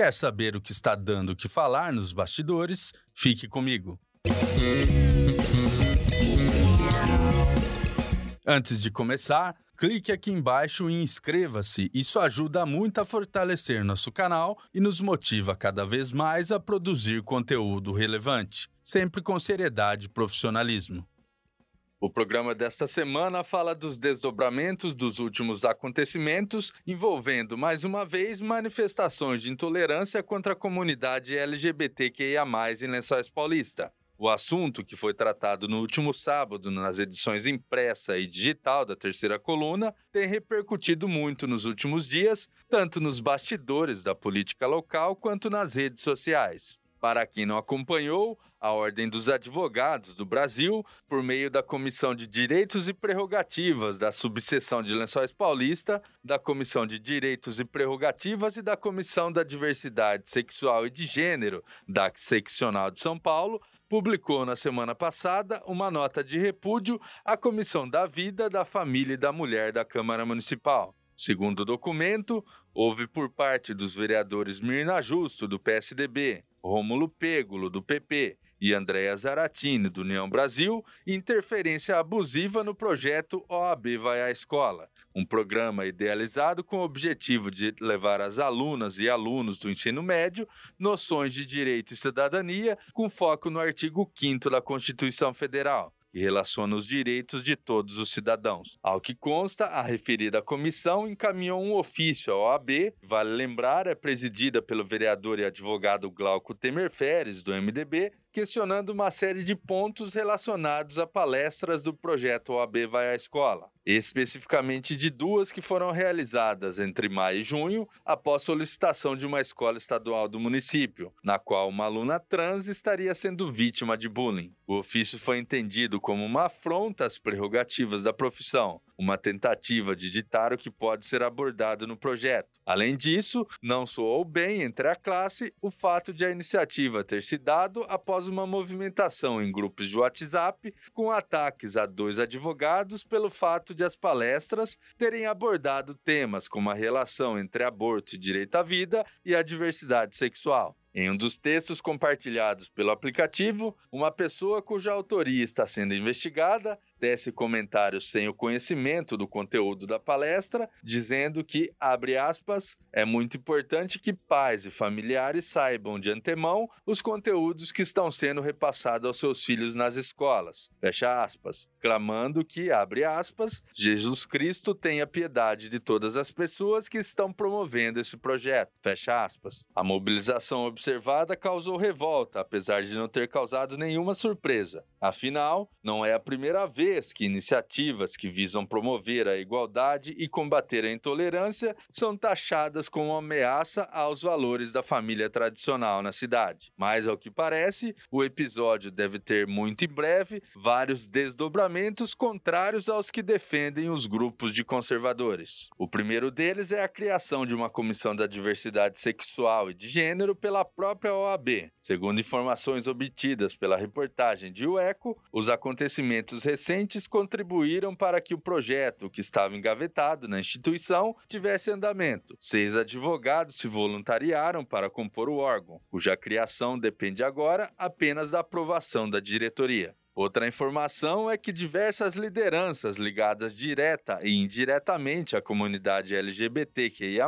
Quer saber o que está dando o que falar nos bastidores? Fique comigo. Antes de começar, clique aqui embaixo e inscreva-se. Isso ajuda muito a fortalecer nosso canal e nos motiva cada vez mais a produzir conteúdo relevante, sempre com seriedade e profissionalismo. O programa desta semana fala dos desdobramentos dos últimos acontecimentos envolvendo, mais uma vez, manifestações de intolerância contra a comunidade LGBTQIA, em Lençóis Paulista. O assunto, que foi tratado no último sábado nas edições impressa e digital da terceira coluna, tem repercutido muito nos últimos dias, tanto nos bastidores da política local quanto nas redes sociais. Para quem não acompanhou, a Ordem dos Advogados do Brasil, por meio da Comissão de Direitos e Prerrogativas da Subseção de Lençóis Paulista, da Comissão de Direitos e Prerrogativas e da Comissão da Diversidade Sexual e de Gênero da Seccional de São Paulo, publicou na semana passada uma nota de repúdio à Comissão da Vida, da Família e da Mulher da Câmara Municipal. Segundo o documento, houve por parte dos vereadores Mirna Justo, do PSDB, Rômulo Pêgulo, do PP, e Andréa Zaratini, do União Brasil, interferência abusiva no projeto OAB Vai à Escola, um programa idealizado com o objetivo de levar às alunas e alunos do ensino médio noções de direito e cidadania, com foco no artigo 5 da Constituição Federal e relaciona os direitos de todos os cidadãos. Ao que consta, a referida comissão encaminhou um ofício à OAB, vale lembrar, é presidida pelo vereador e advogado Glauco Temer Feres, do MDB, questionando uma série de pontos relacionados a palestras do projeto OAB Vai à Escola, especificamente de duas que foram realizadas entre maio e junho, após solicitação de uma escola estadual do município, na qual uma aluna trans estaria sendo vítima de bullying. O ofício foi entendido como uma afronta às prerrogativas da profissão, uma tentativa de ditar o que pode ser abordado no projeto. Além disso, não soou bem entre a classe o fato de a iniciativa ter se dado após uma movimentação em grupos de WhatsApp com ataques a dois advogados pelo fato de as palestras terem abordado temas como a relação entre aborto e direito à vida e a diversidade sexual. Em um dos textos compartilhados pelo aplicativo, uma pessoa cuja autoria está sendo investigada tece comentários sem o conhecimento do conteúdo da palestra, dizendo que, abre aspas, é muito importante que pais e familiares saibam de antemão os conteúdos que estão sendo repassados aos seus filhos nas escolas, fecha aspas, clamando que, abre aspas, Jesus Cristo tenha piedade de todas as pessoas que estão promovendo esse projeto, fecha aspas. A mobilização observada causou revolta, apesar de não ter causado nenhuma surpresa. Afinal, não é a primeira vez que iniciativas que visam promover a igualdade e combater a intolerância são taxadas como ameaça aos valores da família tradicional na cidade. Mas, ao que parece, o episódio deve ter muito em breve vários desdobramentos contrários aos que defendem os grupos de conservadores. O primeiro deles é a criação de uma comissão da diversidade sexual e de gênero pela própria OAB. Segundo informações obtidas pela reportagem de UEC, os acontecimentos recentes contribuíram para que o projeto, que estava engavetado na instituição, tivesse andamento. Seis advogados se voluntariaram para compor o órgão, cuja criação depende agora apenas da aprovação da diretoria. Outra informação é que diversas lideranças ligadas direta e indiretamente à comunidade LGBTQIA,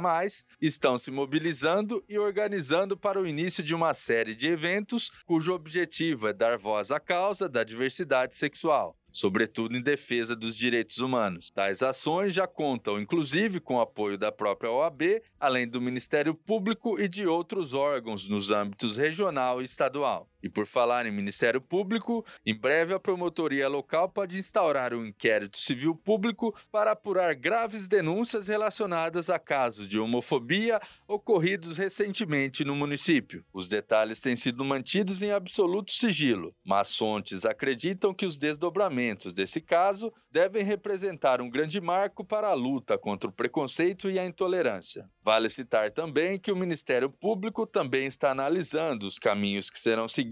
estão se mobilizando e organizando para o início de uma série de eventos cujo objetivo é dar voz à causa da diversidade sexual sobretudo em defesa dos direitos humanos. Tais ações já contam, inclusive, com o apoio da própria OAB, além do Ministério Público e de outros órgãos nos âmbitos regional e estadual. E por falar em Ministério Público, em breve a promotoria local pode instaurar um inquérito civil público para apurar graves denúncias relacionadas a casos de homofobia ocorridos recentemente no município. Os detalhes têm sido mantidos em absoluto sigilo, mas fontes acreditam que os desdobramentos desse caso devem representar um grande marco para a luta contra o preconceito e a intolerância. Vale citar também que o Ministério Público também está analisando os caminhos que serão seguidos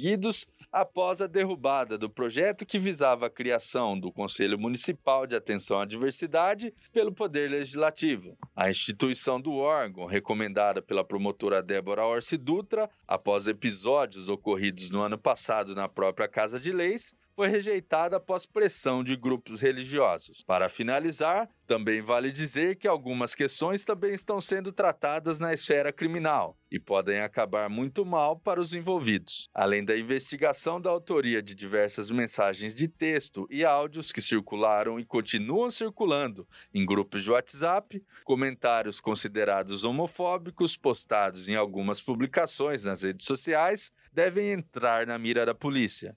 após a derrubada do projeto que visava a criação do Conselho Municipal de Atenção à Diversidade pelo Poder Legislativo. A instituição do órgão, recomendada pela promotora Débora Orsi Dutra, após episódios ocorridos no ano passado na própria Casa de Leis, foi rejeitada após pressão de grupos religiosos. Para finalizar, também vale dizer que algumas questões também estão sendo tratadas na esfera criminal e podem acabar muito mal para os envolvidos. Além da investigação da autoria de diversas mensagens de texto e áudios que circularam e continuam circulando em grupos de WhatsApp, comentários considerados homofóbicos postados em algumas publicações nas redes sociais devem entrar na mira da polícia.